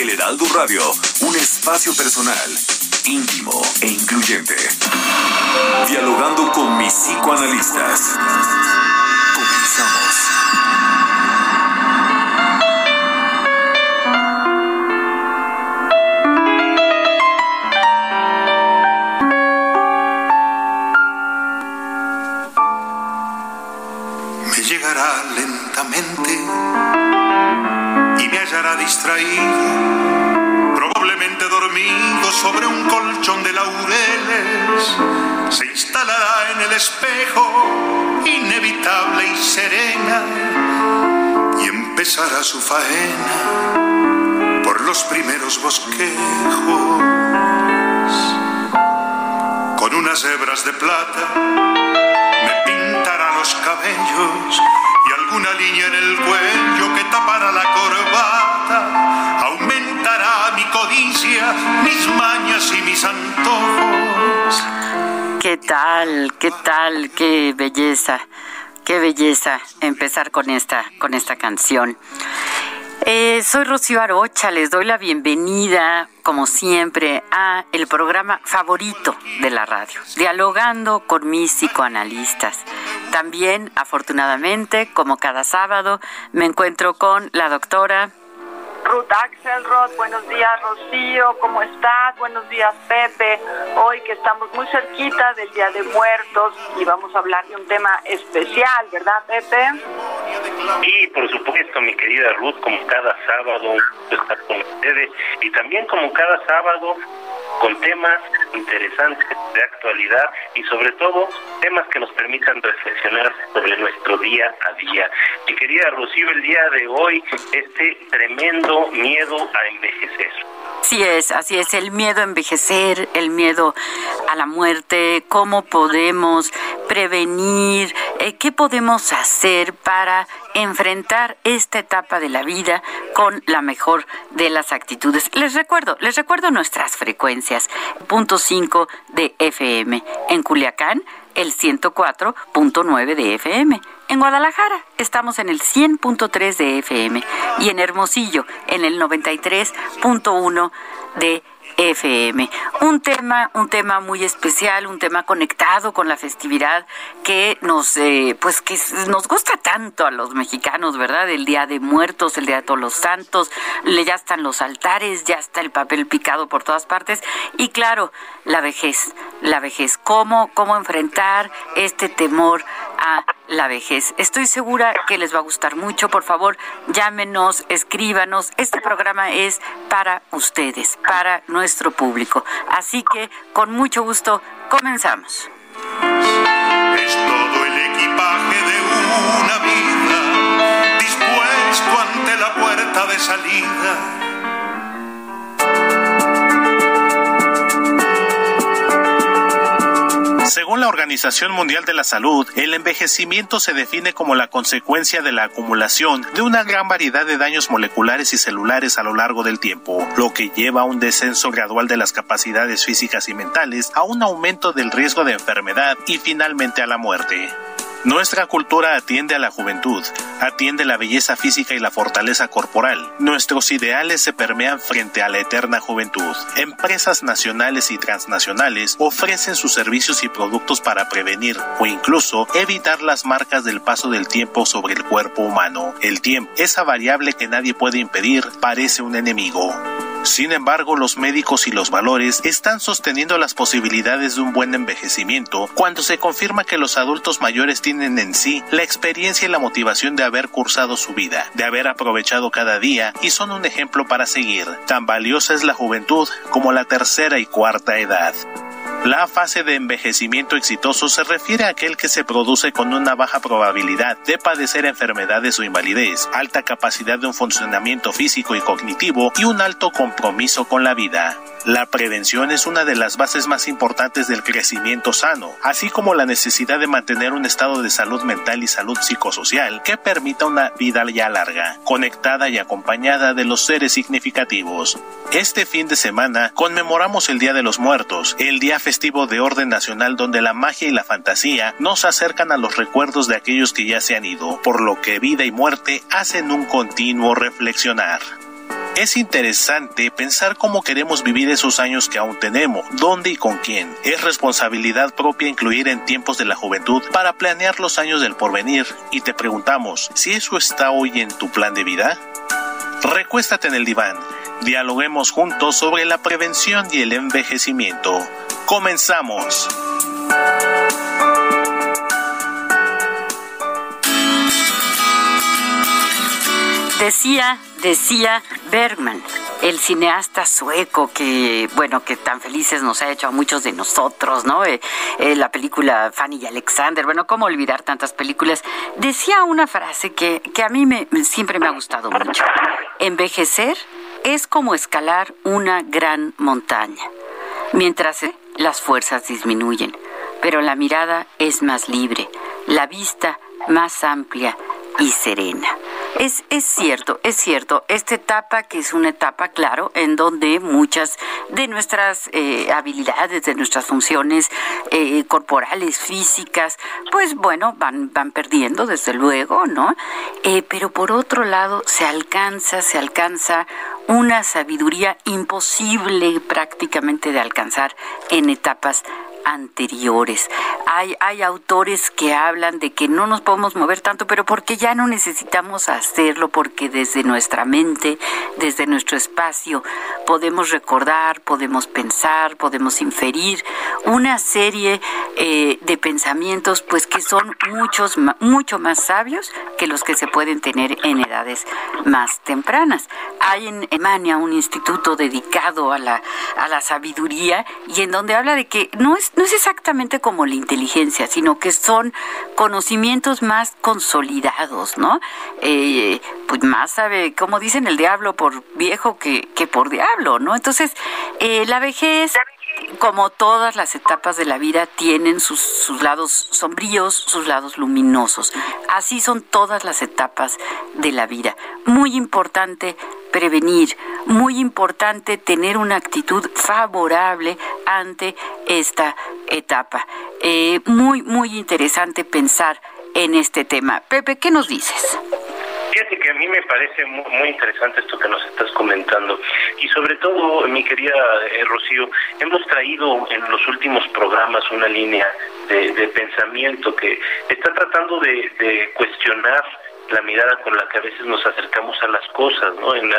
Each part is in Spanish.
El Heraldo Radio, un espacio personal, íntimo e incluyente. Dialogando con mis psicoanalistas. Comenzamos. Me llegará lentamente y me hallará distraído, dormido sobre un colchón de laureles. Se instalará en el espejo, inevitable y serena, y empezará su faena por los primeros bosquejos. Con unas hebras de plata me pintará los cabellos y alguna línea en el cuello mis. ¿Qué tal? ¿Qué tal? Qué belleza. Qué belleza empezar con esta con esta canción. Eh, soy Rocío Arocha, les doy la bienvenida, como siempre, a el programa favorito de la radio, dialogando con mis psicoanalistas. También, afortunadamente, como cada sábado, me encuentro con la doctora Ruth Axelrod, buenos días Rocío, ¿cómo estás? Buenos días Pepe. Hoy que estamos muy cerquita del Día de Muertos y vamos a hablar de un tema especial, ¿verdad Pepe? Y por supuesto, mi querida Ruth, como cada sábado, estar con ustedes y también como cada sábado con temas interesantes de actualidad y sobre todo temas que nos permitan reflexionar sobre nuestro día a día. Mi querida Rocío, el día de hoy, este tremendo miedo a envejecer. Así es, así es, el miedo a envejecer, el miedo a la muerte, cómo podemos prevenir, eh, qué podemos hacer para enfrentar esta etapa de la vida con la mejor de las actitudes. Les recuerdo, les recuerdo nuestras frecuencias. Punto 5 de FM en Culiacán, el 104.9 de FM. En Guadalajara estamos en el 100.3 de FM y en Hermosillo en el 93.1 de FM. Un tema, un tema muy especial, un tema conectado con la festividad que nos, eh, pues que nos gusta tanto a los mexicanos, ¿verdad? El Día de Muertos, el Día de Todos los Santos, ya están los altares, ya está el papel picado por todas partes y claro, la vejez, la vejez, cómo, cómo enfrentar este temor a la vejez. Estoy segura que les va a gustar mucho. Por favor, llámenos, escríbanos. Este programa es para ustedes, para nuestro público. Así que, con mucho gusto, comenzamos. Es todo el equipaje de una vida dispuesto ante la puerta de salida. Según la Organización Mundial de la Salud, el envejecimiento se define como la consecuencia de la acumulación de una gran variedad de daños moleculares y celulares a lo largo del tiempo, lo que lleva a un descenso gradual de las capacidades físicas y mentales, a un aumento del riesgo de enfermedad y finalmente a la muerte. Nuestra cultura atiende a la juventud, atiende la belleza física y la fortaleza corporal. Nuestros ideales se permean frente a la eterna juventud. Empresas nacionales y transnacionales ofrecen sus servicios y productos para prevenir o incluso evitar las marcas del paso del tiempo sobre el cuerpo humano. El tiempo, esa variable que nadie puede impedir, parece un enemigo. Sin embargo, los médicos y los valores están sosteniendo las posibilidades de un buen envejecimiento cuando se confirma que los adultos mayores tienen en sí la experiencia y la motivación de haber cursado su vida, de haber aprovechado cada día y son un ejemplo para seguir. Tan valiosa es la juventud como la tercera y cuarta edad. La fase de envejecimiento exitoso se refiere a aquel que se produce con una baja probabilidad de padecer enfermedades o invalidez, alta capacidad de un funcionamiento físico y cognitivo y un alto con la vida. La prevención es una de las bases más importantes del crecimiento sano, así como la necesidad de mantener un estado de salud mental y salud psicosocial que permita una vida ya larga, conectada y acompañada de los seres significativos. Este fin de semana conmemoramos el Día de los Muertos, el día festivo de orden nacional donde la magia y la fantasía nos acercan a los recuerdos de aquellos que ya se han ido, por lo que vida y muerte hacen un continuo reflexionar. Es interesante pensar cómo queremos vivir esos años que aún tenemos, dónde y con quién. Es responsabilidad propia incluir en tiempos de la juventud para planear los años del porvenir y te preguntamos si eso está hoy en tu plan de vida. Recuéstate en el diván. Dialoguemos juntos sobre la prevención y el envejecimiento. Comenzamos. Decía, decía Bergman, el cineasta sueco que, bueno, que tan felices nos ha hecho a muchos de nosotros, ¿no? Eh, eh, la película Fanny y Alexander, bueno, cómo olvidar tantas películas. Decía una frase que, que a mí me, siempre me ha gustado mucho. Envejecer es como escalar una gran montaña. Mientras las fuerzas disminuyen, pero la mirada es más libre, la vista más amplia y serena. Es, es cierto, es cierto. Esta etapa, que es una etapa, claro, en donde muchas de nuestras eh, habilidades, de nuestras funciones eh, corporales, físicas, pues bueno, van, van perdiendo, desde luego, ¿no? Eh, pero por otro lado, se alcanza, se alcanza una sabiduría imposible prácticamente de alcanzar en etapas anteriores. Hay, hay autores que hablan de que no nos podemos mover tanto, pero porque ya no necesitamos hacerlo, porque desde nuestra mente, desde nuestro espacio, podemos recordar, podemos pensar, podemos inferir una serie eh, de pensamientos, pues que son muchos, mucho más sabios que los que se pueden tener en edades más tempranas. Hay en Emania un instituto dedicado a la, a la sabiduría y en donde habla de que no es no es exactamente como la inteligencia, sino que son conocimientos más consolidados, ¿no? Eh, pues más sabe, como dicen el diablo por viejo que, que por diablo, ¿no? Entonces, eh, la vejez como todas las etapas de la vida, tienen sus, sus, lados sombríos, sus lados luminosos. Así son todas las etapas de la vida. Muy importante prevenir, muy importante tener una actitud favorable ante esta etapa. Eh, muy, muy interesante pensar en este tema. Pepe, ¿qué nos dices? Fíjate que a mí me parece muy, interesante esto que nos estás comentando y sobre todo, mi querida eh, Rocío, hemos traído en los últimos programas una línea de, pensamiento que está tratando de cuestionar la mirada con la que a veces nos acercamos a las cosas, ¿no? En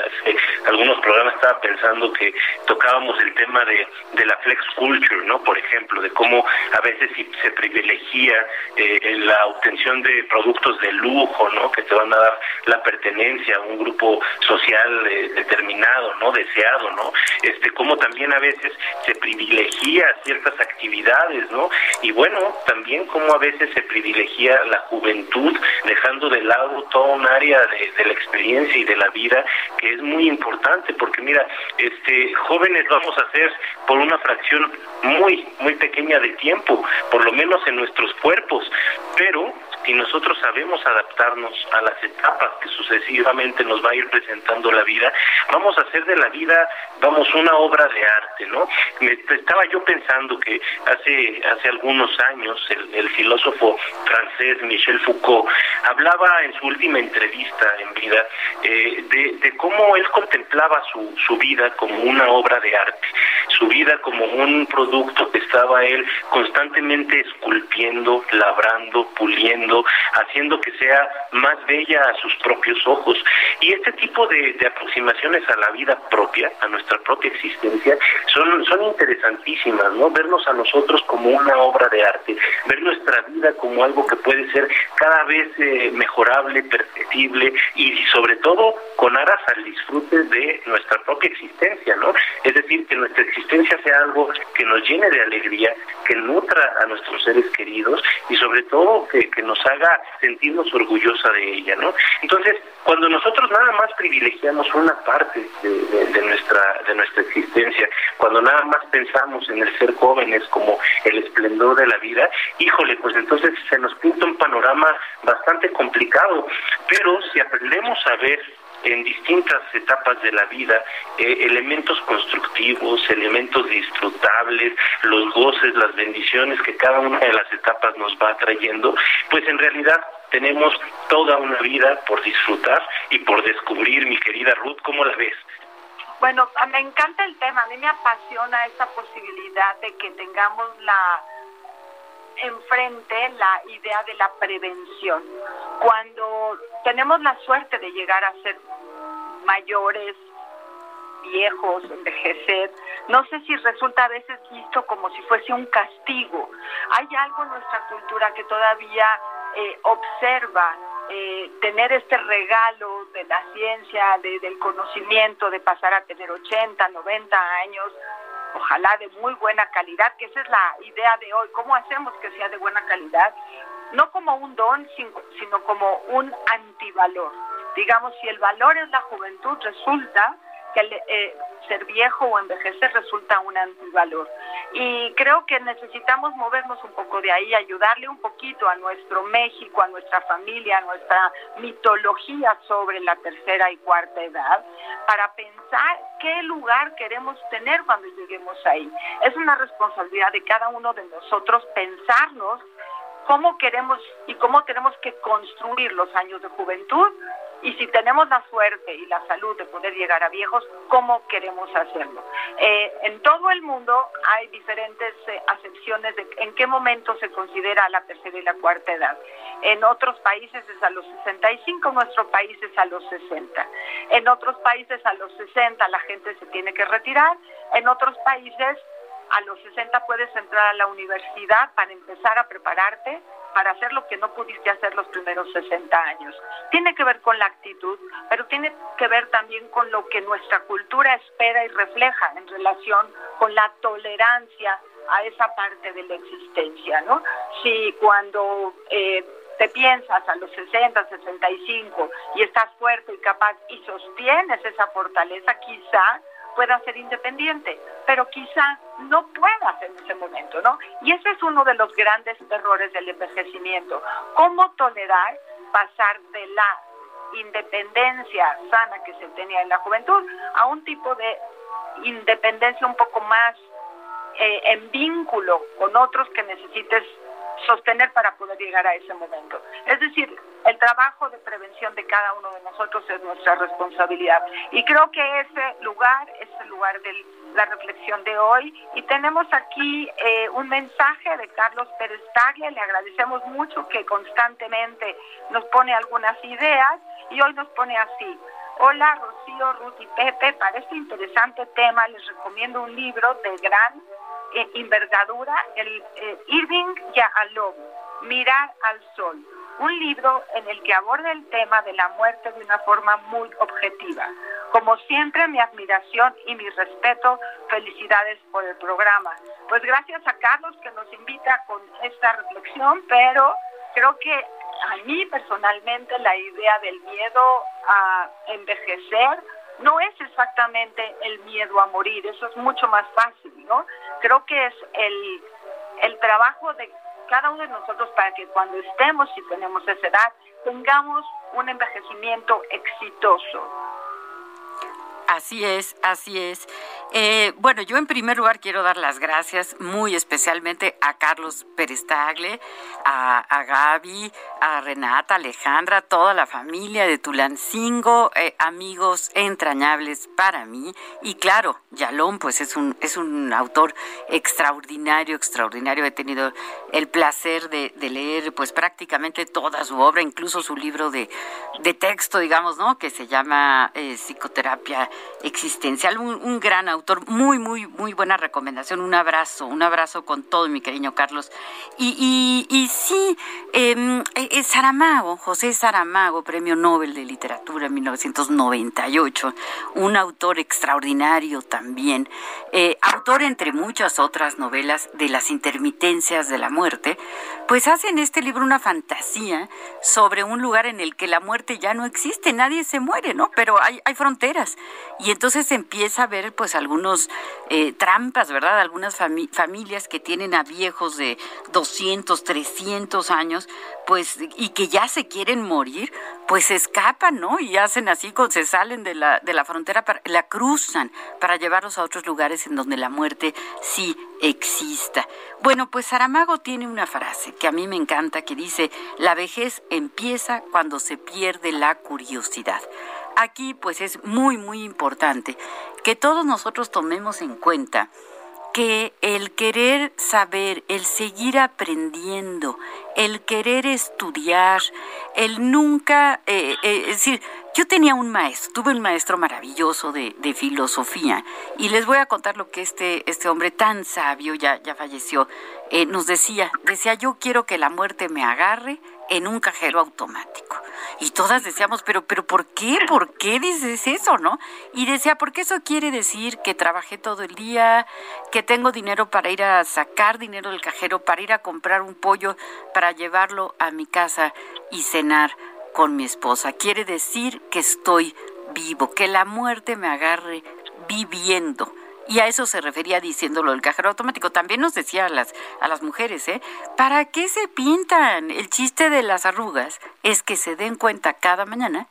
algunos programas estaba pensando que tocábamos el tema de, de la flex culture, ¿no? Por ejemplo, de cómo a veces se privilegia eh, la obtención de productos de lujo, ¿no? Que te van a dar la pertenencia a un grupo social eh, determinado, ¿no? Deseado, ¿no? Este, cómo también a veces se privilegia ciertas actividades, ¿no? Y bueno, también cómo a veces se privilegia la juventud dejando de lado toda un área de, la experiencia y de la vida que es muy importante porque mira, este jóvenes vamos a ser por una fracción muy muy pequeña de tiempo, por lo menos en nuestros cuerpos, pero si nosotros sabemos adaptarnos a las etapas que sucesivamente nos va a ir presentando la vida, vamos a hacer de la vida, vamos, una obra de arte, ¿no? Estaba yo pensando que hace, hace algunos años el, filósofo francés Michel Foucault hablaba en su última entrevista en vida eh, de, de, cómo él contemplaba su, su vida como una obra de arte, su vida como un producto que estaba él constantemente esculpiendo, labrando, puliendo, haciendo que sea más bella a sus propios ojos. Y este tipo de, aproximaciones a la vida propia, a nuestra propia existencia, son, son interesantísimas, ¿no? Vernos a nosotros como una obra de arte, ver nuestra vida como algo que puede ser cada vez eh, mejorable, perfectible y sobre todo con aras al disfrute de nuestra propia existencia, ¿no? Es decir, que nuestra existencia sea algo que nos llene de alegría que nutra a nuestros seres queridos y sobre todo que, nos haga sentirnos orgullosa de ella, ¿no? Entonces, cuando nosotros nada más privilegiamos una parte de, nuestra de nuestra existencia, cuando nada más pensamos en el ser jóvenes como el esplendor de la vida, híjole, pues entonces se nos pinta un panorama bastante complicado, pero si aprendemos a ver en distintas etapas de la vida eh, elementos constructivos, elementos disfrutables, los goces, las bendiciones que cada una de las etapas nos va trayendo, pues en realidad tenemos toda una vida por disfrutar y por descubrir, mi querida Ruth, ¿cómo la ves? Bueno, me encanta el tema, a mí me apasiona esa posibilidad de que tengamos la enfrente la idea de la prevención. Cuando tenemos la suerte de llegar a ser mayores, viejos, envejecer, no sé si resulta a veces visto como si fuese un castigo. Hay algo en nuestra cultura que todavía eh, observa eh, tener este regalo de la ciencia, del conocimiento, de pasar a tener 80, 90 años, ojalá de muy buena calidad, que esa es la idea de hoy. ¿Cómo hacemos que sea de buena calidad? No como un don, sino como un antivalor. Digamos, si el valor es la juventud, resulta que eh, ser viejo o envejecer resulta un antivalor. Y creo que necesitamos movernos un poco de ahí, ayudarle un poquito a nuestro México, a nuestra familia, a nuestra mitología sobre la tercera y cuarta edad, para pensar qué lugar queremos tener cuando lleguemos ahí. Es una responsabilidad de cada uno de nosotros pensarnos cómo queremos y cómo tenemos que construir los años de juventud y si tenemos la suerte y la salud de poder llegar a viejos, ¿cómo queremos hacerlo? Eh, en todo el mundo hay diferentes eh, acepciones de en qué momento se considera la tercera y la cuarta edad. En otros países es a los 65, en nuestro país es a los 60. En otros países a los 60 la gente se tiene que retirar. En otros países a los 60 puedes entrar a la universidad para empezar a prepararte para hacer lo que no pudiste hacer los primeros 60 años. Tiene que ver con la actitud, pero tiene que ver también con lo que nuestra cultura espera y refleja en relación con la tolerancia a esa parte de la existencia, ¿no? Si cuando eh, te piensas a los 60, 65 y estás fuerte y capaz y sostienes esa fortaleza, quizá pueda ser independiente, pero quizá no puedas en ese momento, ¿no? Y ese es uno de los grandes errores del envejecimiento. ¿Cómo tolerar pasar de la independencia sana que se tenía en la juventud a un tipo de independencia un poco más eh, en vínculo con otros que necesites sostener para poder llegar a ese momento. Es decir, el trabajo de prevención de cada uno de nosotros es nuestra responsabilidad. Y creo que ese lugar es el lugar de la reflexión de hoy. Y tenemos aquí eh, un mensaje de Carlos Pérez Tagle. Le agradecemos mucho que constantemente nos pone algunas ideas y hoy nos pone así. Hola Rocío, Ruth y Pepe, para este interesante tema les recomiendo un libro de gran envergadura, el eh, Irving Mirar al Sol, un libro en el que aborda el tema de la muerte de una forma muy objetiva. Como siempre, mi admiración y mi respeto, felicidades por el programa. Pues gracias a Carlos que nos invita con esta reflexión, pero creo que a mí personalmente la idea del miedo a envejecer no es exactamente el miedo a morir, eso es mucho más fácil, ¿no? Creo que es el, el trabajo de cada uno de nosotros para que cuando estemos y tenemos esa edad, tengamos un envejecimiento exitoso. Así es, así es. Eh, bueno, yo en primer lugar quiero dar las gracias muy especialmente a Carlos Pérez a, a Gaby, a Renata, Alejandra, toda la familia de Tulancingo, eh, amigos entrañables para mí. Y claro, Yalón, pues es un, es un autor extraordinario, extraordinario. He tenido el placer de, leer pues prácticamente toda su obra, incluso su libro de, texto, digamos, ¿no? Que se llama eh, Psicoterapia Existencial, un, un gran autor autor. Muy, muy, muy buena recomendación. Un abrazo, un abrazo con todo, mi cariño Carlos. Y, y, sí, em, eh, Saramago, José Saramago, Premio Nobel de Literatura en 1998, un autor extraordinario también, eh, autor entre muchas otras novelas de las intermitencias de la muerte, pues hace en este libro una fantasía sobre un lugar en el que la muerte ya no existe, nadie se muere, ¿no? Pero hay, hay fronteras. Y entonces empieza a ver pues algunos eh, trampas, ¿verdad? Algunas familias que tienen a viejos de 200, 300 años, pues, y que ya se quieren morir, pues escapan, ¿no? Y hacen así, se salen de la, de la frontera, la cruzan para llevarlos a otros lugares en donde la muerte sí exista. Bueno, pues Saramago tiene una frase que a mí me encanta que dice, la vejez empieza cuando se pierde la curiosidad. Aquí pues es muy, muy importante que todos nosotros tomemos en cuenta que el querer saber, el seguir aprendiendo, el querer estudiar, el nunca, eh, eh, es decir, yo tenía un maestro, tuve un maestro maravilloso de, filosofía y les voy a contar lo que este, este hombre tan sabio, ya, ya falleció, eh, nos decía, decía, yo quiero que la muerte me agarre en un cajero automático. Y todas decíamos, pero, pero ¿por qué? ¿Por qué dices eso, no? Y decía, porque eso quiere decir que trabajé todo el día, que tengo dinero para ir a sacar dinero del cajero, para ir a comprar un pollo, para llevarlo a mi casa y cenar con mi esposa. Quiere decir que estoy vivo, que la muerte me agarre viviendo. Y a eso se refería diciéndolo el cajero automático. También nos decía a las, a las mujeres, ¿eh? ¿Para qué se pintan? El chiste de las arrugas es que se den cuenta cada mañana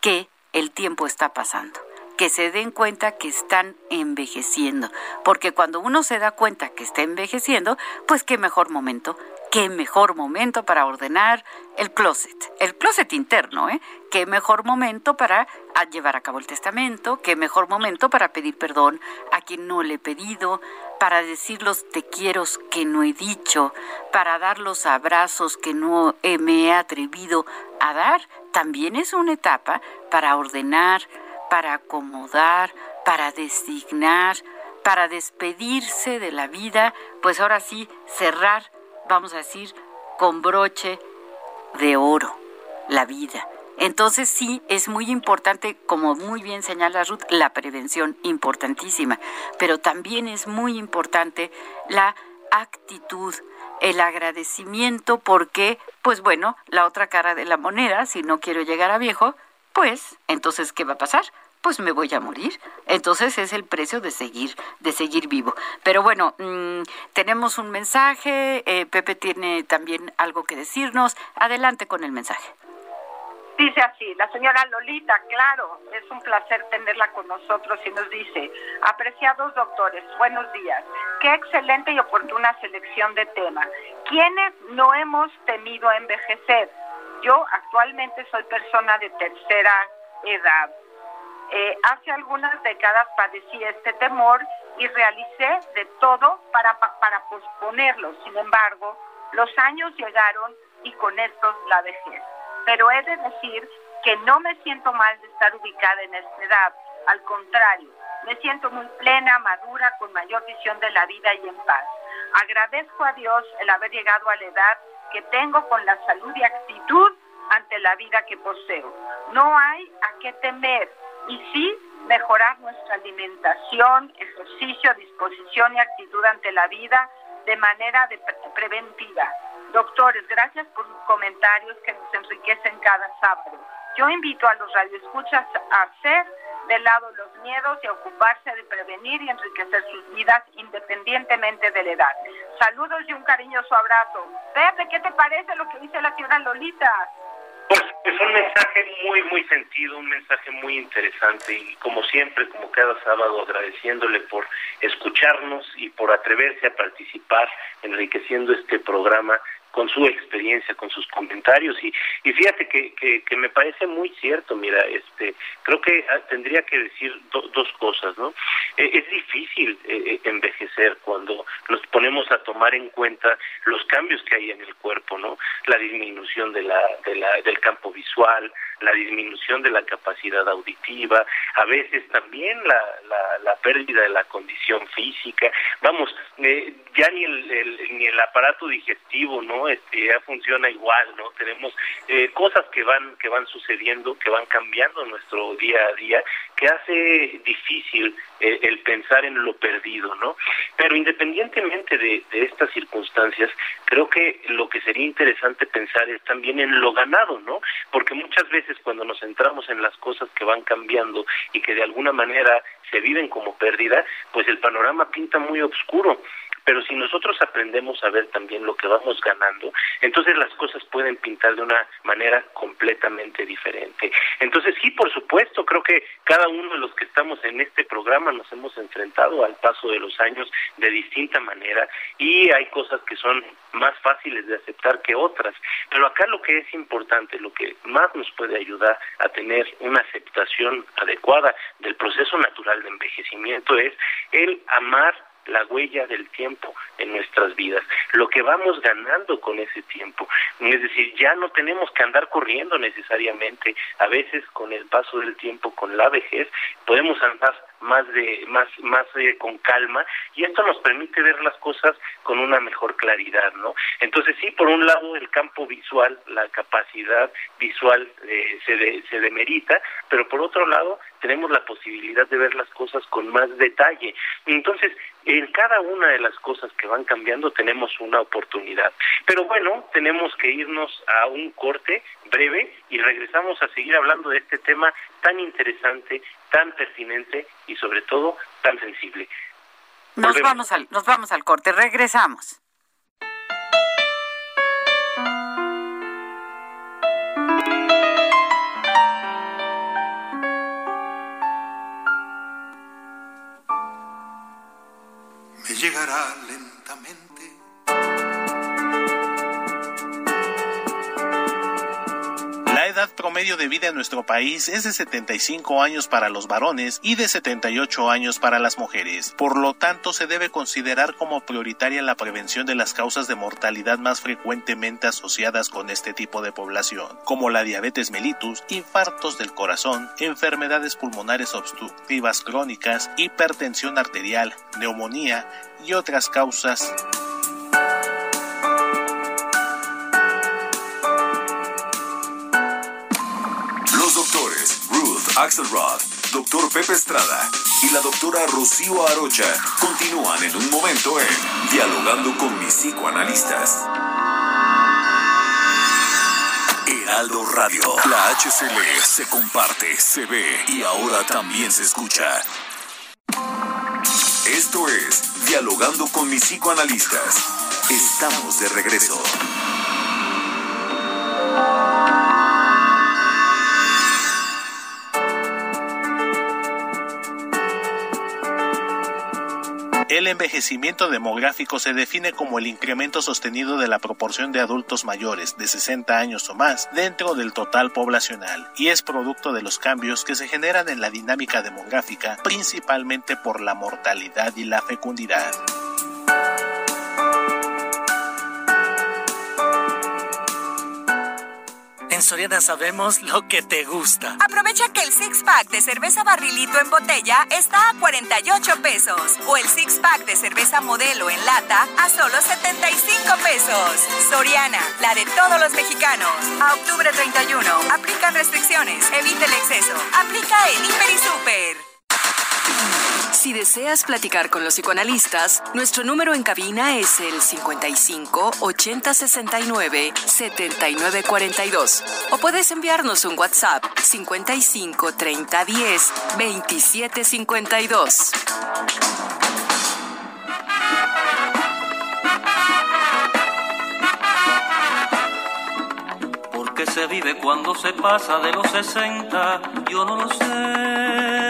que el tiempo está pasando que se den cuenta que están envejeciendo, porque cuando uno se da cuenta que está envejeciendo, pues qué mejor momento qué mejor momento para ordenar el closet, el closet interno, ¿eh? Qué mejor momento para llevar a cabo el testamento, qué mejor momento para pedir perdón a quien no le he pedido, para decir los te quiero que no he dicho, para dar los abrazos que no me he atrevido a dar. También es una etapa para ordenar, para acomodar, para designar, para despedirse de la vida, pues ahora sí, cerrar vamos a decir, con broche de oro la vida. Entonces sí, es muy importante, como muy bien señala Ruth, la prevención importantísima, pero también es muy importante la actitud, el agradecimiento, porque, pues bueno, la otra cara de la moneda, si no quiero llegar a viejo, pues entonces, ¿qué va a pasar? Pues me voy a morir. Entonces es el precio de seguir, de seguir vivo. Pero bueno, mm, tenemos un mensaje. Eh, Pepe tiene también algo que decirnos. Adelante con el mensaje. Dice así, la señora Lolita, claro, es un placer tenerla con nosotros y nos dice, apreciados doctores, buenos días, qué excelente y oportuna selección de tema. ¿Quiénes no hemos temido envejecer? Yo actualmente soy persona de tercera edad eh, hace algunas décadas padecí este temor y realicé de todo para, para posponerlo. Sin embargo, los años llegaron y con estos la vejez. Pero he de decir que no me siento mal de estar ubicada en esta edad. Al contrario, me siento muy plena, madura, con mayor visión de la vida y en paz. Agradezco a Dios el haber llegado a la edad que tengo con la salud y actitud ante la vida que poseo. No hay a qué temer y sí mejorar nuestra alimentación, ejercicio, disposición y actitud ante la vida de manera preventiva. Doctores, gracias por sus comentarios que nos enriquecen cada sábado. Yo invito a los radioescuchas a hacer de lado los miedos y a ocuparse de prevenir y enriquecer sus vidas independientemente de la edad. Saludos y un cariñoso abrazo. Pepe, ¿qué te parece lo que dice la señora Lolita? Pues es un mensaje muy, muy sentido, un mensaje muy interesante y como siempre, como cada sábado, agradeciéndole por escucharnos y por atreverse a participar, enriqueciendo este programa con su experiencia, con sus comentarios y, y fíjate que, que, me parece muy cierto, mira, este, creo que ah, tendría que decir dos cosas, ¿no? E, es difícil eh, eh, envejecer cuando nos ponemos a tomar en cuenta los cambios que hay en el cuerpo, ¿no? La disminución de la, de la, del campo visual, la disminución de la capacidad auditiva, a veces también la, la, pérdida de la condición física. Vamos, eh, ya ni el, ni el aparato digestivo, ¿no? Este ya funciona igual, ¿no? Tenemos eh, cosas que van que van sucediendo, que van cambiando nuestro día a día, que hace difícil eh, el pensar en lo perdido, ¿no? Pero independientemente de, de estas circunstancias, creo que lo que sería interesante pensar es también en lo ganado, ¿no? Porque muchas veces cuando nos centramos en las cosas que van cambiando y que de alguna manera se viven como pérdida, pues el panorama pinta muy oscuro pero si nosotros aprendemos a ver también lo que vamos ganando, entonces las cosas pueden pintar de una manera completamente diferente. Entonces sí, por supuesto, creo que cada uno de los que estamos en este programa nos hemos enfrentado al paso de los años de distinta manera y hay cosas que son más fáciles de aceptar que otras, pero acá lo que es importante, lo que más nos puede ayudar a tener una aceptación adecuada del proceso natural de envejecimiento es el amar la huella del tiempo en nuestras vidas, lo que vamos ganando con ese tiempo. Es decir, ya no tenemos que andar corriendo necesariamente, a veces con el paso del tiempo, con la vejez, podemos andar más de más más eh, con calma y esto nos permite ver las cosas con una mejor claridad no entonces sí por un lado el campo visual la capacidad visual eh, se se demerita pero por otro lado tenemos la posibilidad de ver las cosas con más detalle. Entonces en cada una de las cosas que van cambiando tenemos una oportunidad. Pero bueno tenemos que irnos a un corte breve y regresamos a seguir hablando de este tema tan interesante tan pertinente y sobre todo tan sensible. Nos vamos, al, nos vamos al corte, regresamos. Me llegará edad promedio de vida en nuestro país es de 75 años para los varones y de 78 años para las mujeres. Por lo tanto, se debe considerar como prioritaria la prevención de las causas de mortalidad más frecuentemente asociadas con este tipo de población, como la diabetes mellitus, infartos del corazón, enfermedades pulmonares obstructivas crónicas, hipertensión arterial, neumonía y otras causas Axelrod, Dr. Pepe Estrada y la doctora Rocío Arocha continúan en un momento en Dialogando con mis psicoanalistas. Heraldo Radio, la HCL se comparte, se ve y ahora también se escucha. Esto es Dialogando con mis psicoanalistas. Estamos de regreso. El envejecimiento demográfico se define como el incremento sostenido de la proporción de adultos mayores de 60 años o más dentro del total poblacional y es producto de los cambios que se generan en la dinámica demográfica principalmente por la mortalidad y la fecundidad. Soriana sabemos lo que te gusta. Aprovecha que el six pack de cerveza barrilito en botella está a 48 pesos o el six pack de cerveza modelo en lata a solo 75 pesos. Soriana, la de todos los mexicanos. A octubre 31. Aplican restricciones. Evite el exceso. Aplica en Hiper y Super. Si deseas platicar con los psicoanalistas, nuestro número en cabina es el 55 80 69 79 42 o puedes enviarnos un WhatsApp 55 30 10 27 52. ¿Por qué se vive cuando se pasa de los 60? Yo no lo sé.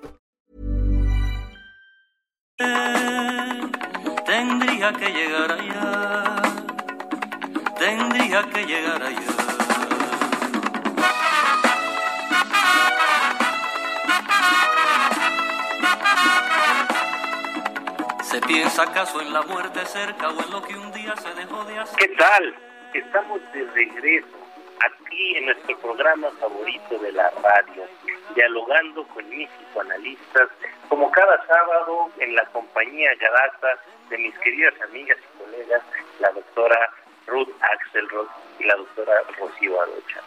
Tendría que llegar allá. Tendría que llegar allá. ¿Se piensa acaso en la muerte cerca o en lo que un día se dejó de hacer? ¿Qué tal? Estamos de regreso aquí en nuestro programa favorito de la radio, dialogando con mis psicoanalistas, como cada sábado en la compañía grata de mis queridas amigas y colegas, la doctora Ruth Axelrod y la doctora Rocío Arocha.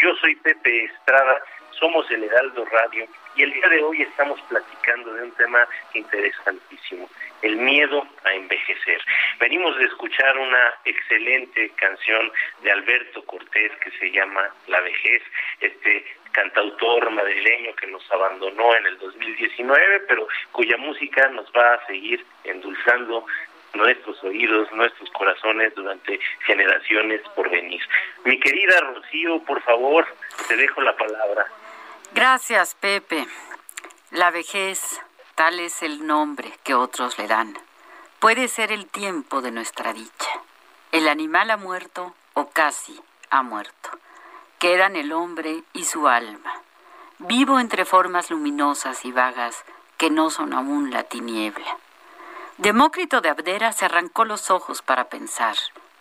Yo soy Pepe Estrada, somos el Heraldo Radio y el día de hoy estamos platicando de un tema interesantísimo, el miedo a envejecer. Venimos de escuchar una excelente canción de Alberto Cortés que se llama La vejez, este cantautor madrileño que nos abandonó en el 2019, pero cuya música nos va a seguir endulzando nuestros oídos, nuestros corazones durante generaciones por venir. Mi querida Rocío, por favor, te dejo la palabra. Gracias, Pepe. La vejez, tal es el nombre que otros le dan. Puede ser el tiempo de nuestra dicha. El animal ha muerto o casi ha muerto. Quedan el hombre y su alma. Vivo entre formas luminosas y vagas que no son aún la tiniebla. Demócrito de Abdera se arrancó los ojos para pensar.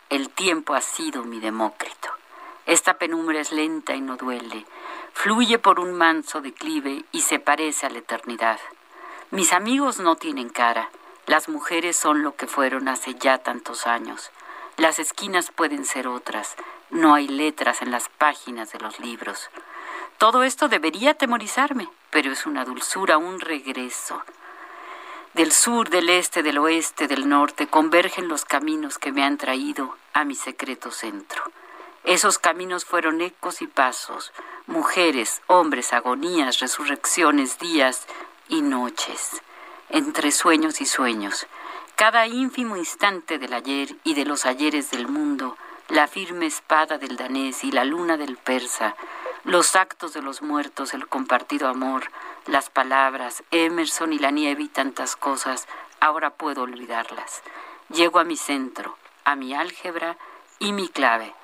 El tiempo ha sido mi Demócrito. Esta penumbra es lenta y no duele. Fluye por un manso declive y se parece a la eternidad. Mis amigos no tienen cara. Las mujeres son lo que fueron hace ya tantos años. Las esquinas pueden ser otras. No hay letras en las páginas de los libros. Todo esto debería atemorizarme, pero es una dulzura, un regreso. Del sur, del este, del oeste, del norte convergen los caminos que me han traído a mi secreto centro. Esos caminos fueron ecos y pasos, mujeres, hombres, agonías, resurrecciones, días y noches, entre sueños y sueños. Cada ínfimo instante del ayer y de los ayeres del mundo, la firme espada del danés y la luna del persa, los actos de los muertos, el compartido amor, las palabras, Emerson y la nieve y tantas cosas, ahora puedo olvidarlas. Llego a mi centro, a mi álgebra y mi clave,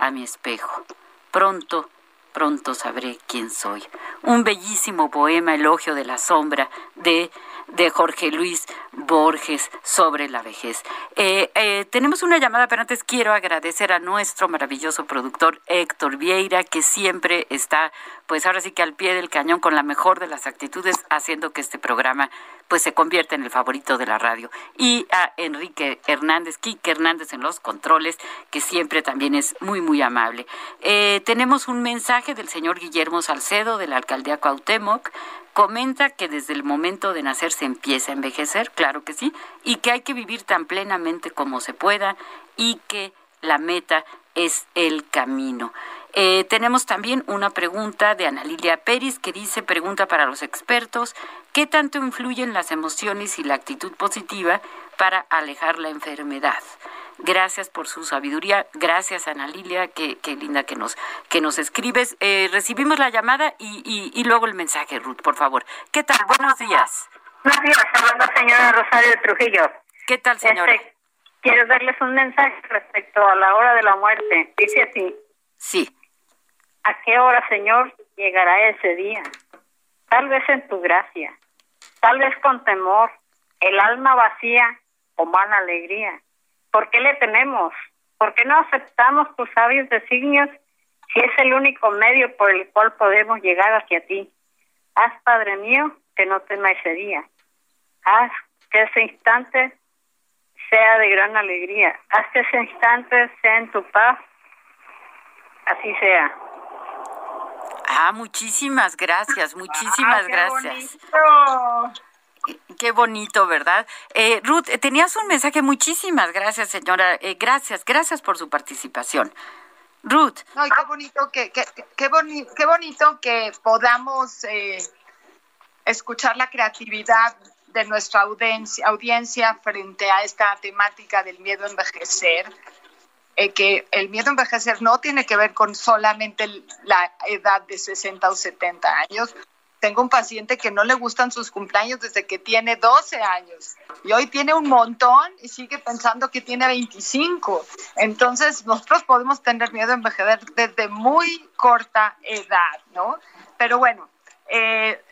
a mi espejo. Pronto, pronto sabré quién soy. Un bellísimo poema elogio de la sombra de de Jorge Luis Borges sobre la vejez. Eh, eh, tenemos una llamada, pero antes quiero agradecer a nuestro maravilloso productor Héctor Vieira, que siempre está, pues ahora sí que al pie del cañón con la mejor de las actitudes, haciendo que este programa pues se convierta en el favorito de la radio. Y a Enrique Hernández, Quique Hernández en los controles, que siempre también es muy, muy amable. Eh, tenemos un mensaje del señor Guillermo Salcedo, de la alcaldía Cuauhtémoc, comenta que desde el momento de nacer se empieza a envejecer, claro que sí, y que hay que vivir tan plenamente como se pueda y que la meta es el camino. Eh, tenemos también una pregunta de Ana Lilia Pérez que dice, pregunta para los expertos, ¿qué tanto influyen las emociones y la actitud positiva para alejar la enfermedad? Gracias por su sabiduría. Gracias, Ana Lilia. Qué, qué linda que nos, que nos escribes. Eh, recibimos la llamada y, y, y, luego el mensaje, Ruth, por favor. ¿Qué tal? Buenos días. Buenos días, hablando señora Rosario Trujillo. ¿Qué tal, señora? Este, quiero darles un mensaje respecto a la hora de la muerte. Dice así. Sí. ¿A qué hora, Señor, llegará ese día? Tal vez en tu gracia, tal vez con temor, el alma vacía o mala alegría ¿Por qué le tememos? ¿Por qué no aceptamos tus sabios designios si es el único medio por el cual podemos llegar hacia ti? Haz, Padre mío, que no tema ese día. Haz que ese instante sea de gran alegría. Haz que ese instante sea en tu paz. Así sea. Ah, muchísimas gracias, muchísimas Ah, qué gracias. bonito. Qué bonito, ¿verdad? Eh, Ruth, eh, tenías un mensaje. Muchísimas gracias, señora. Eh, gracias, gracias por su participación. Ruth. No, y qué bonito que, que, qué qué bonito que podamos eh, escuchar la creatividad de nuestra audiencia, audiencia frente a esta temática del miedo a envejecer. que el miedo a envejecer no tiene que ver con solamente la edad de 60 o 70 años. Tengo un paciente que no le gustan sus cumpleaños desde que tiene 12 años y hoy tiene un montón y sigue pensando que tiene 25. Entonces, nosotros podemos tener miedo a envejecer desde muy corta edad, ¿no? Pero bueno, eh,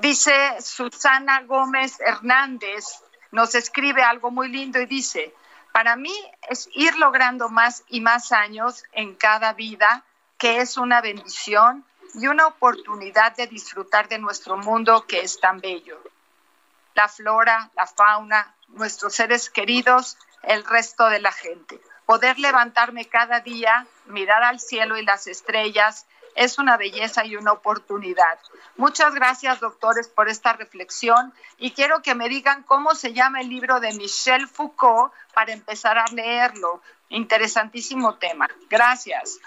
dice Susana Gómez Hernández, nos escribe algo muy lindo y dice, para mí es ir logrando más y más años en cada vida, que es una bendición y una oportunidad de disfrutar de nuestro mundo que es tan bello. La flora, la fauna, nuestros seres queridos, el resto de la gente. Poder levantarme cada día, mirar al cielo y las estrellas, es una belleza y una oportunidad. Muchas gracias, doctores, por esta reflexión y quiero que me digan cómo se llama el libro de Michel Foucault para empezar a leerlo. Interesantísimo tema. Gracias.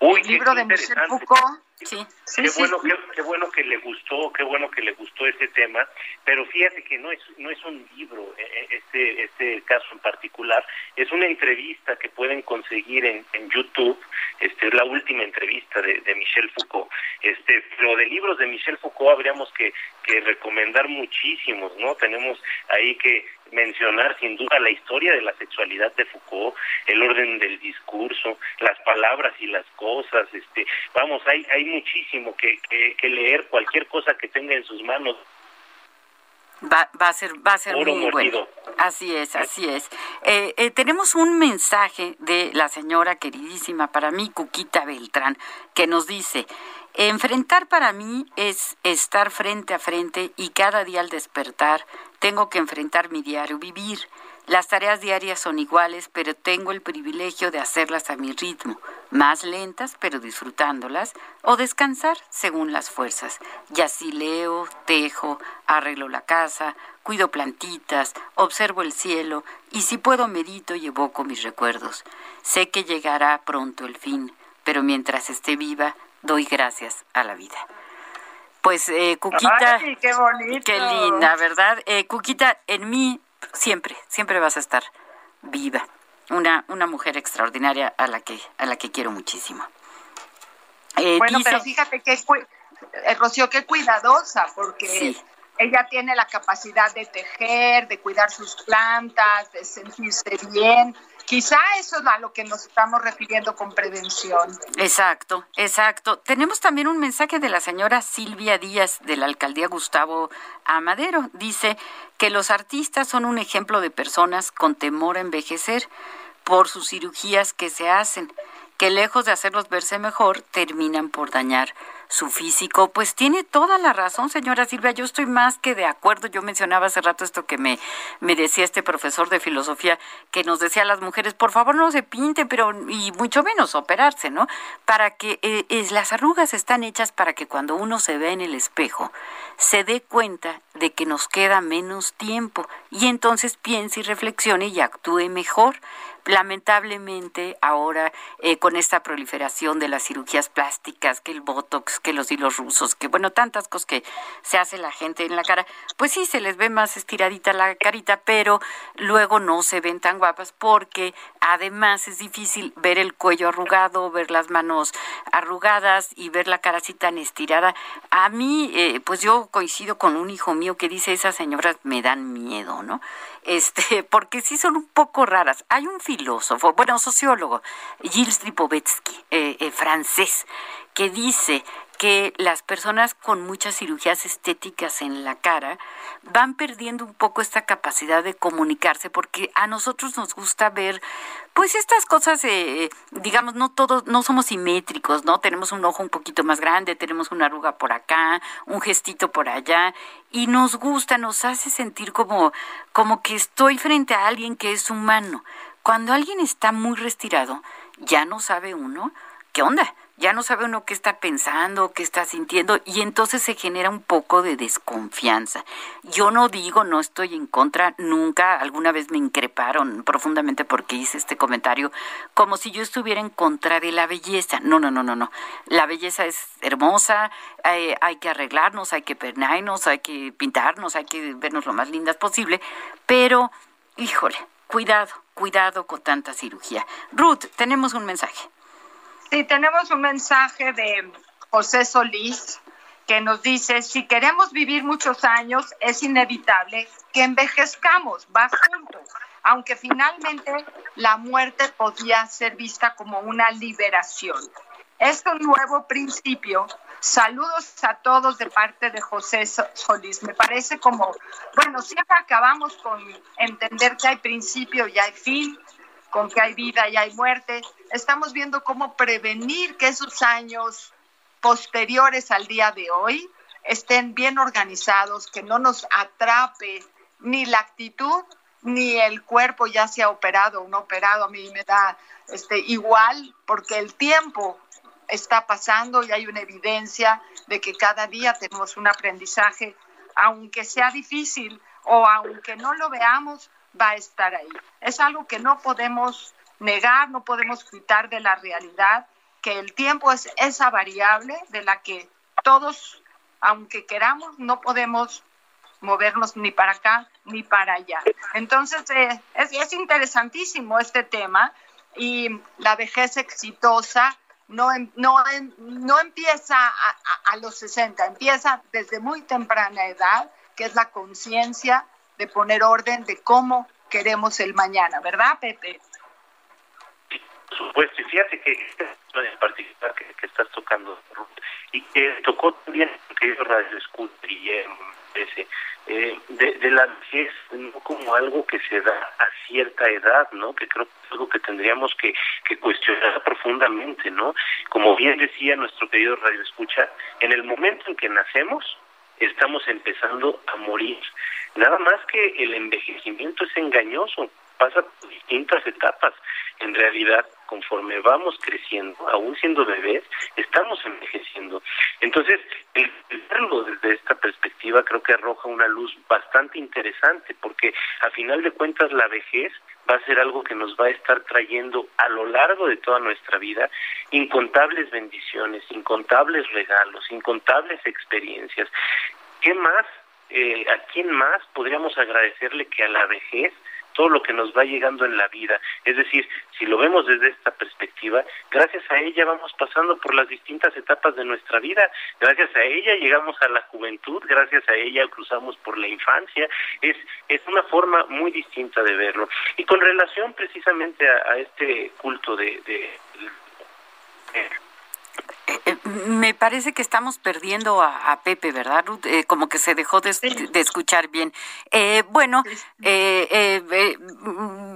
Uy, el libro de Michel. Foucault. Sí. qué bueno, qué, qué bueno que le gustó, qué bueno que le gustó ese tema, pero fíjate que no es no es un libro eh, eh, este este caso en particular, es una entrevista que pueden conseguir en, en YouTube, este es la última entrevista de, de Michel Foucault, este pero de libros de Michel Foucault habríamos que, que recomendar muchísimos, ¿no? Tenemos ahí que mencionar sin duda la historia de la sexualidad de Foucault, el orden del discurso, las palabras y las cosas, este, vamos, hay hay muchísimo que, que, que leer, cualquier cosa que tenga en sus manos. Va, va a ser, va a ser Oro muy mordido. bueno. Así es, así es. Eh, eh, tenemos un mensaje de la señora queridísima para mí, Cuquita Beltrán, que nos dice, enfrentar para mí es estar frente a frente y cada día al despertar tengo que enfrentar mi diario vivir. Las tareas diarias son iguales, pero tengo el privilegio de hacerlas a mi ritmo, más lentas, pero disfrutándolas, o descansar según las fuerzas. Y así leo, tejo, arreglo la casa, cuido plantitas, observo el cielo, y si puedo medito y evoco mis recuerdos. Sé que llegará pronto el fin, pero mientras esté viva, doy gracias a la vida. Pues, eh, Cuquita, Ay, qué bonito. qué linda, ¿verdad? Eh, Cuquita, en mí siempre, siempre vas a estar viva. Una, una mujer extraordinaria a la que, a la que quiero muchísimo. Eh, bueno, dice- pero fíjate que, eh, Rocío, qué cuidadosa, porque Sí. ella tiene la capacidad de tejer, de cuidar sus plantas, de sentirse bien. Quizá eso es a lo que nos estamos refiriendo con prevención. Exacto, exacto. Tenemos también un mensaje de la señora Silvia Díaz de la alcaldía Gustavo Amadero. Dice que los artistas son un ejemplo de personas con temor a envejecer por sus cirugías que se hacen, que lejos de hacerlos verse mejor, terminan por dañar su físico. Pues tiene toda la razón, señora Silvia. Yo estoy más que de acuerdo. Yo mencionaba hace rato esto que me, me decía este profesor de filosofía, que nos decía a las mujeres, por favor no se pinte, pero y mucho menos operarse, ¿no? Para que eh, es- las arrugas están hechas para que cuando uno se ve en el espejo, se dé cuenta de que nos queda menos tiempo y entonces piense y reflexione y actúe mejor. Lamentablemente ahora eh, con esta proliferación de las cirugías plásticas, que el botox, que los hilos rusos, que bueno, tantas cosas que se hace la gente en la cara, pues sí se les ve más estiradita la carita, pero luego no se ven tan guapas porque además es difícil ver el cuello arrugado, ver las manos arrugadas y ver la cara así tan estirada. A mí, eh, pues yo coincido con un hijo mío que dice esas señoras me dan miedo, ¿no? Este, porque sí son un poco raras. Hay un filósofo, bueno, sociólogo, Gilles Lipovetsky, eh, eh, francés, que dice que las personas con muchas cirugías estéticas en la cara van perdiendo un poco esta capacidad de comunicarse porque a nosotros nos gusta ver pues estas cosas eh, digamos no todos no somos simétricos no tenemos un ojo un poquito más grande tenemos una arruga por acá un gestito por allá y nos gusta nos hace sentir como como que estoy frente a alguien que es humano. Cuando alguien está muy retirado ya no sabe uno qué onda ya no sabe uno qué está pensando, qué está sintiendo, y entonces se genera un poco de desconfianza. Yo no digo, no estoy en contra, nunca, alguna vez me increparon profundamente porque hice este comentario, como si yo estuviera en contra de la belleza. No, no, no, no, no. La belleza es hermosa, hay, hay que arreglarnos, hay que peinarnos, hay que pintarnos, hay que vernos lo más lindas posible, pero, híjole, cuidado, cuidado con tanta cirugía. Ruth, tenemos un mensaje. Sí, tenemos un mensaje de José Solís que nos dice, si queremos vivir muchos años, es inevitable que envejezcamos, va juntos, aunque finalmente la muerte podía ser vista como una liberación. Es un nuevo principio. Saludos a todos de parte de José Solís. Me parece como, bueno, siempre acabamos con entender que hay principio y hay fin, con que hay vida y hay muerte. Estamos viendo cómo prevenir que esos años posteriores al día de hoy estén bien organizados, que no nos atrape ni la actitud ni el cuerpo ya sea operado o no operado, a mí me da este, igual porque el tiempo está pasando y hay una evidencia de que cada día tenemos un aprendizaje, aunque sea difícil o aunque no lo veamos, va a estar ahí. Es algo que no podemos negar, no podemos quitar de la realidad, que el tiempo es esa variable de la que todos, aunque queramos, no podemos movernos ni para acá ni para allá. Entonces, eh, es, es, interesantísimo este tema y la vejez exitosa no, em, no, em, no empieza a, a, a los 60, empieza desde muy temprana edad, que es la conciencia de poner orden de cómo queremos el mañana, ¿verdad, Pepe? Supuesto, y fíjate que en particular que, que estás tocando, y que tocó también que yo radio escucha ese, eh, de, de la vejez no como algo que se da a cierta edad, ¿no? Que creo que es algo que tendríamos que, que cuestionar profundamente, ¿no? Como bien decía nuestro querido Radio Escucha, en el momento en que nacemos, estamos empezando a morir. Nada más que el envejecimiento es engañoso, pasa por distintas etapas. En realidad, conforme vamos creciendo, aún siendo bebés, estamos envejeciendo. Entonces, el, verlo desde esta perspectiva creo que arroja una luz bastante interesante, porque a final de cuentas la vejez va a ser algo que nos va a estar trayendo a lo largo de toda nuestra vida incontables bendiciones, incontables regalos, incontables experiencias. ¿Qué más? Eh, ¿A quién más podríamos agradecerle que a la vejez todo lo que nos va llegando en la vida. Es decir, si lo vemos desde esta perspectiva, gracias a ella vamos pasando por las distintas etapas de nuestra vida, gracias a ella llegamos a la juventud, gracias a ella cruzamos por la infancia, es, es una forma muy distinta de verlo. Y con relación precisamente a, este culto de... me parece que estamos perdiendo a, a Pepe, ¿verdad, Ruth? Eh, como que se dejó de, escuchar bien. Eh, bueno,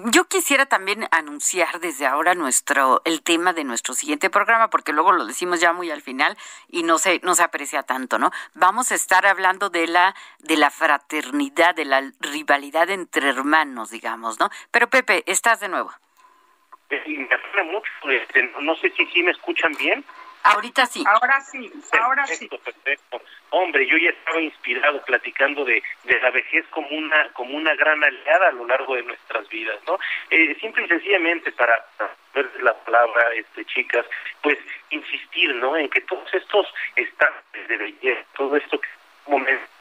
yo quisiera también anunciar desde ahora nuestro el tema de nuestro siguiente programa, porque luego lo decimos ya muy al final y no se no se aprecia tanto, ¿no? Vamos a estar hablando de la de la fraternidad, de la rivalidad entre hermanos, digamos, ¿no? Pero Pepe, estás de nuevo. me mucho, este, no sé si sí me escuchan bien. Ahorita sí. Ahora sí, ahora perfecto, sí. Perfecto. Hombre, yo ya estaba inspirado platicando de, de la vejez como una como una gran aliada a lo largo de nuestras vidas, ¿no? Eh, simple y sencillamente para, ver la palabra, este, chicas, pues insistir, ¿no? En que todos estos estándares de belleza, todo esto que momento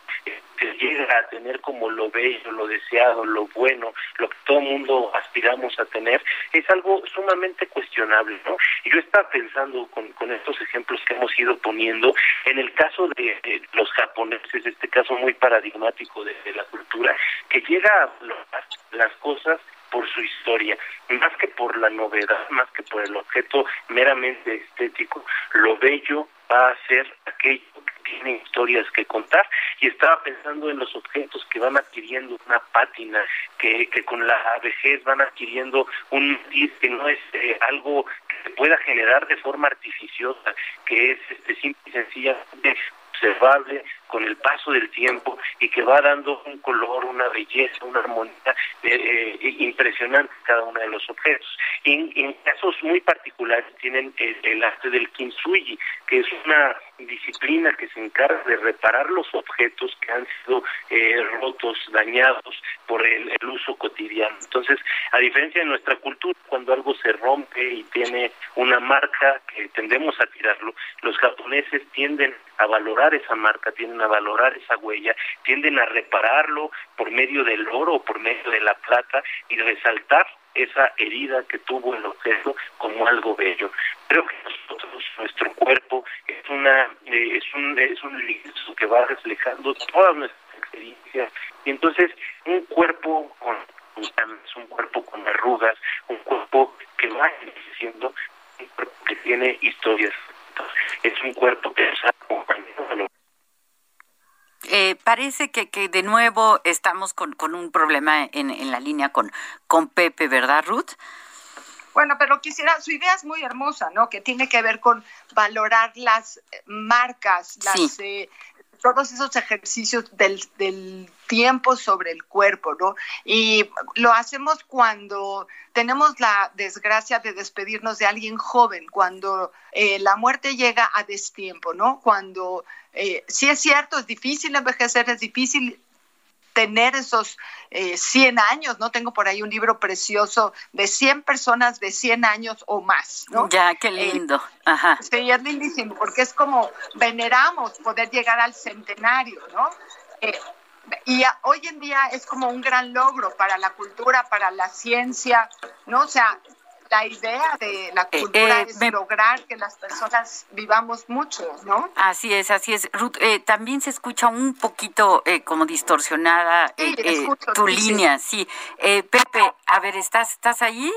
que llega a tener como lo bello, lo deseado, lo bueno, lo que todo mundo aspiramos a tener, es algo sumamente cuestionable, ¿no? Y yo estaba pensando con, con estos ejemplos que hemos ido poniendo, en el caso de, los japoneses, este caso muy paradigmático de, de la cultura, que llega a lograr las cosas por su historia, más que por la novedad, más que por el objeto meramente estético, lo bello va a ser aquello que tiene historias que contar y estaba pensando en los objetos que van adquiriendo una pátina, que, que con la vejez van adquiriendo un matiz que no es eh, algo que se pueda generar de forma artificiosa, que es este simple y sencillamente observable con el paso del tiempo y que va dando un color, una belleza, una armonía eh, eh, impresionante cada uno de los objetos. En, casos muy particulares tienen el, arte del kintsugi, que es una disciplina que se encarga de reparar los objetos que han sido eh, rotos, dañados por el, uso cotidiano. Entonces, a diferencia de nuestra cultura, cuando algo se rompe y tiene una marca que tendemos a tirarlo, los japoneses tienden a valorar esa marca, tienden a valorar esa huella, tienden a repararlo por medio del oro o por medio de la plata y resaltar esa herida que tuvo el objeto como algo bello. Creo que nosotros, nuestro cuerpo, es una eh, es un es un lienzo que va reflejando todas nuestras experiencias y entonces un cuerpo con un cuerpo con arrugas, un cuerpo que va envejeciendo, un cuerpo que tiene historias. Es un cuerpo que está acompañado eh, parece que, que de nuevo estamos con, con un problema en, en la línea con, con Pepe, ¿verdad, Ruth? Bueno, pero quisiera, su idea es muy hermosa, ¿no? Que tiene que ver con valorar las marcas, las, eh, todos esos ejercicios del, del, tiempo sobre el cuerpo, ¿no? Y lo hacemos cuando tenemos la desgracia de despedirnos de alguien joven, cuando eh, la muerte llega a destiempo, ¿no? Cuando eh, sí es cierto, es difícil envejecer, es difícil tener esos eh, 100 años, ¿no? Tengo por ahí un libro precioso de 100 personas de 100 años o más, ¿no? Ya, qué eh, lindo. Ajá. Sí, es lindísimo, porque es como veneramos poder llegar al centenario, ¿no? Eh, y hoy en día es como un gran logro para la cultura, para la ciencia, ¿no? O sea, la idea de la eh, cultura eh, es lograr que las personas vivamos mucho, ¿no? Así es, así es. Ruth, eh, también se escucha un poquito como distorsionada tu línea, sí. Pepe, a ver, ¿estás, ¿estás ahí?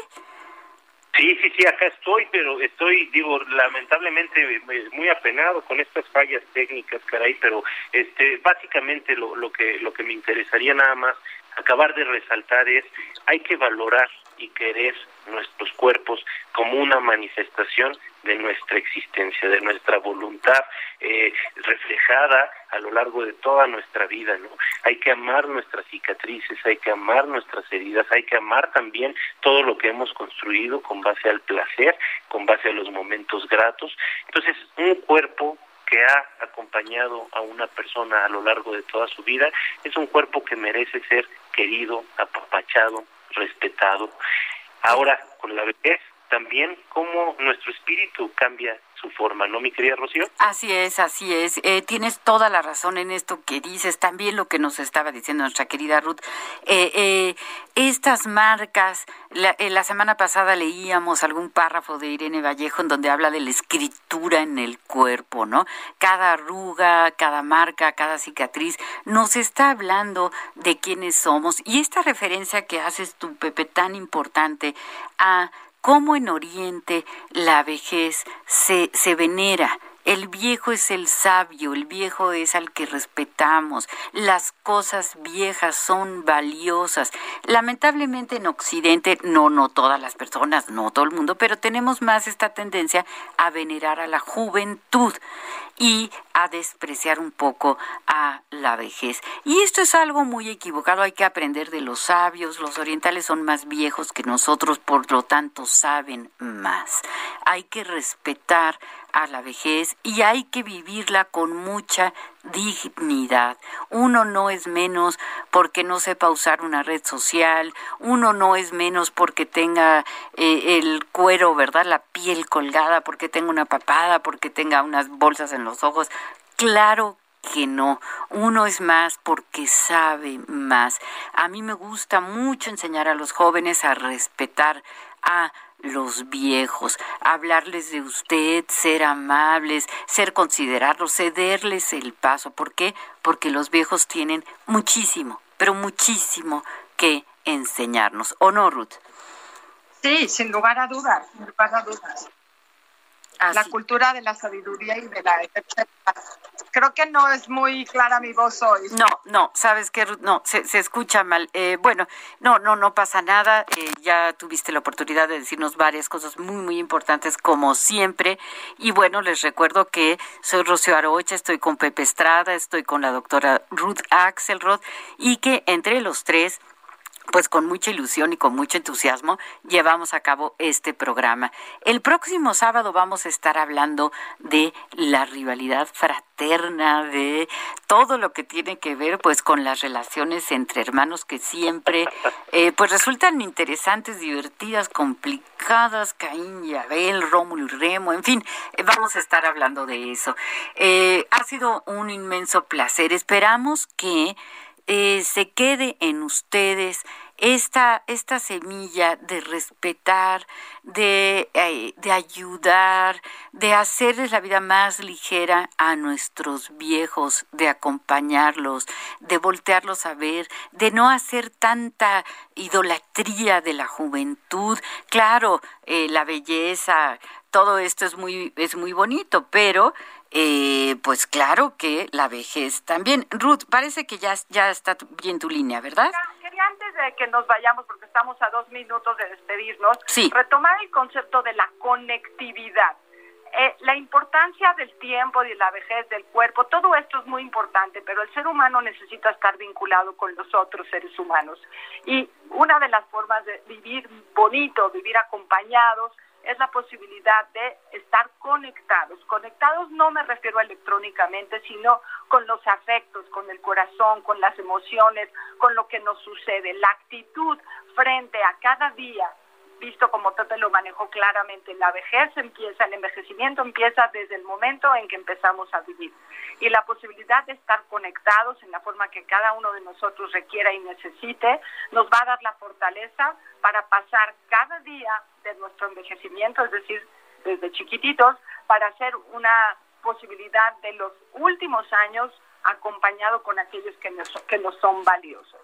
Sí, sí, sí, acá estoy, pero estoy, digo, lamentablemente muy apenado con estas fallas técnicas, caray, pero este, básicamente lo, lo que lo que me interesaría nada más acabar de resaltar es hay que valorar y querer nuestros cuerpos como una manifestación de nuestra existencia, de nuestra voluntad eh, reflejada a lo largo de toda nuestra vida, ¿no? Hay que amar nuestras cicatrices, hay que amar nuestras heridas, hay que amar también todo lo que hemos construido con base al placer, con base a los momentos gratos. Entonces, un cuerpo que ha acompañado a una persona a lo largo de toda su vida es un cuerpo que merece ser querido, apapachado, respetado. Ahora, con la vejez, también cómo nuestro espíritu cambia su forma, ¿no, mi querida Rocío? Así es, así es. Eh, tienes toda la razón en esto que dices, también lo que nos estaba diciendo nuestra querida Ruth. Eh, eh, estas marcas, la, la, semana pasada leíamos algún párrafo de Irene Vallejo en donde habla de la escritura en el cuerpo, ¿no? Cada arruga, cada marca, cada cicatriz, nos está hablando de quiénes somos. Y esta referencia que haces tú, Pepe, tan importante a cómo en Oriente la vejez se, se venera. El viejo es el sabio, el viejo es al que respetamos, las cosas viejas son valiosas. Lamentablemente en Occidente, no, no todas las personas, no todo el mundo, pero tenemos más esta tendencia a venerar a la juventud y a despreciar un poco a la vejez. Y esto es algo muy equivocado, hay que aprender de los sabios, los orientales son más viejos que nosotros, por lo tanto saben más. Hay que respetar a la vejez y hay que vivirla con mucha dignidad. Uno no es menos porque no sepa usar una red social, uno no es menos porque tenga eh, el cuero, ¿verdad? La piel colgada, porque tenga una papada, porque tenga unas bolsas en los ojos. Claro que no. Uno es más porque sabe más. A mí me gusta mucho enseñar a los jóvenes a respetar a los viejos, hablarles de usted, ser amables, ser considerados, cederles el paso. ¿Por qué? Porque los viejos tienen muchísimo, pero muchísimo que enseñarnos. ¿O no, Ruth? Sí, sin lugar a dudas, sin lugar a dudas. La cultura de la sabiduría y de la creo que no es muy clara mi voz hoy. No, no, sabes que no, se, escucha mal. Eh, bueno, no, no, no pasa nada. Eh, ya tuviste la oportunidad de decirnos varias cosas muy, muy importantes como siempre. Y bueno, les recuerdo que soy Rocío Arocha, estoy con Pepe Estrada, estoy con la doctora Ruth Axelrod y que entre los tres pues con mucha ilusión y con mucho entusiasmo llevamos a cabo este programa. El próximo sábado vamos a estar hablando de la rivalidad fraterna, de todo lo que tiene que ver pues con las relaciones entre hermanos que siempre eh, pues resultan interesantes, divertidas, complicadas, Caín y Abel, Rómulo y Remo, en fin, eh, vamos a estar hablando de eso. Eh, ha sido un inmenso placer. Esperamos que eh, se quede en ustedes esta, esta semilla de respetar, de, eh, de ayudar, de hacerles la vida más ligera a nuestros viejos, de acompañarlos, de voltearlos a ver, de no hacer tanta idolatría de la juventud. Claro, eh, la belleza, todo esto es muy, es muy bonito, pero eh, pues claro que la vejez también. Ruth, parece que ya, ya está bien tu línea, ¿verdad? Quería antes de que nos vayamos, porque estamos a dos minutos de despedirnos, retomar el concepto de la conectividad. Eh, la importancia del tiempo, de la vejez, del cuerpo, todo esto es muy importante, pero el ser humano necesita estar vinculado con los otros seres humanos. Y una de las formas de vivir bonito, vivir acompañados, es la posibilidad de estar conectados. Conectados no me refiero electrónicamente, sino con los afectos, con el corazón, con las emociones, con lo que nos sucede. La actitud frente a cada día, visto como Pepe lo manejó claramente, la vejez empieza, el envejecimiento empieza desde el momento en que empezamos a vivir. Y la posibilidad de estar conectados en la forma que cada uno de nosotros requiera y necesite, nos va a dar la fortaleza para pasar cada día de nuestro envejecimiento, es decir, desde chiquititos, para hacer una posibilidad de los últimos años acompañado con aquellos que nos, que nos son valiosos.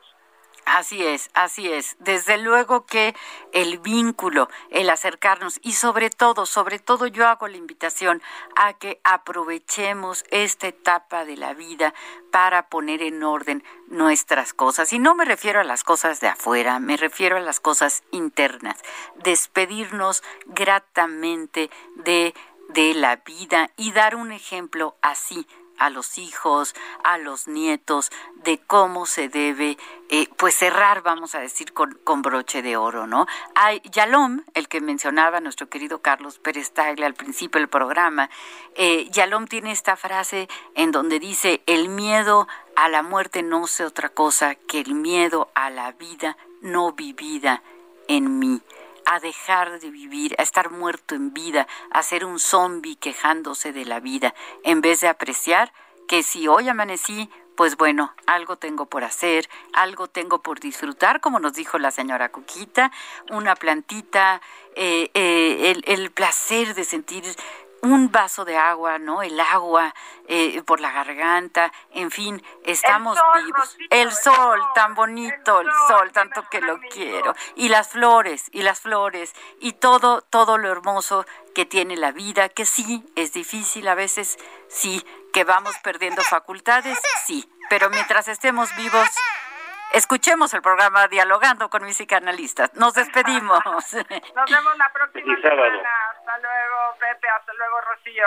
Así es, así es. Desde luego que el vínculo, el acercarnos y sobre todo, sobre todo yo hago la invitación a que aprovechemos esta etapa de la vida para poner en orden nuestras cosas. Y no me refiero a las cosas de afuera, me refiero a las cosas internas. Despedirnos gratamente de, de la vida y dar un ejemplo así a los hijos, a los nietos, de cómo se debe, eh, pues cerrar, vamos a decir, con, broche de oro, ¿no? Hay Yalom, el que mencionaba nuestro querido Carlos Pérez Tagle al principio del programa, eh, Yalom tiene esta frase en donde dice, el miedo a la muerte no sé otra cosa que el miedo a la vida no vivida en mí a dejar de vivir, a estar muerto en vida, a ser un zombi quejándose de la vida, en vez de apreciar que si hoy amanecí, pues bueno, algo tengo por hacer, algo tengo por disfrutar, como nos dijo la señora Cuquita, una plantita, eh, eh, el placer de sentir un vaso de agua, ¿no? El agua eh, por la garganta, en fin, estamos vivos. el sol, tan bonito, el sol, tanto que lo quiero. Y las flores, y las flores, y todo, todo lo hermoso que tiene la vida, que sí, es difícil a veces, sí, que vamos perdiendo facultades, sí, pero mientras estemos vivos, escuchemos el programa Dialogando con mis psicanalistas. Nos despedimos. Nos vemos la próxima semana. Hasta luego, Pepe. Hasta luego, Rocío.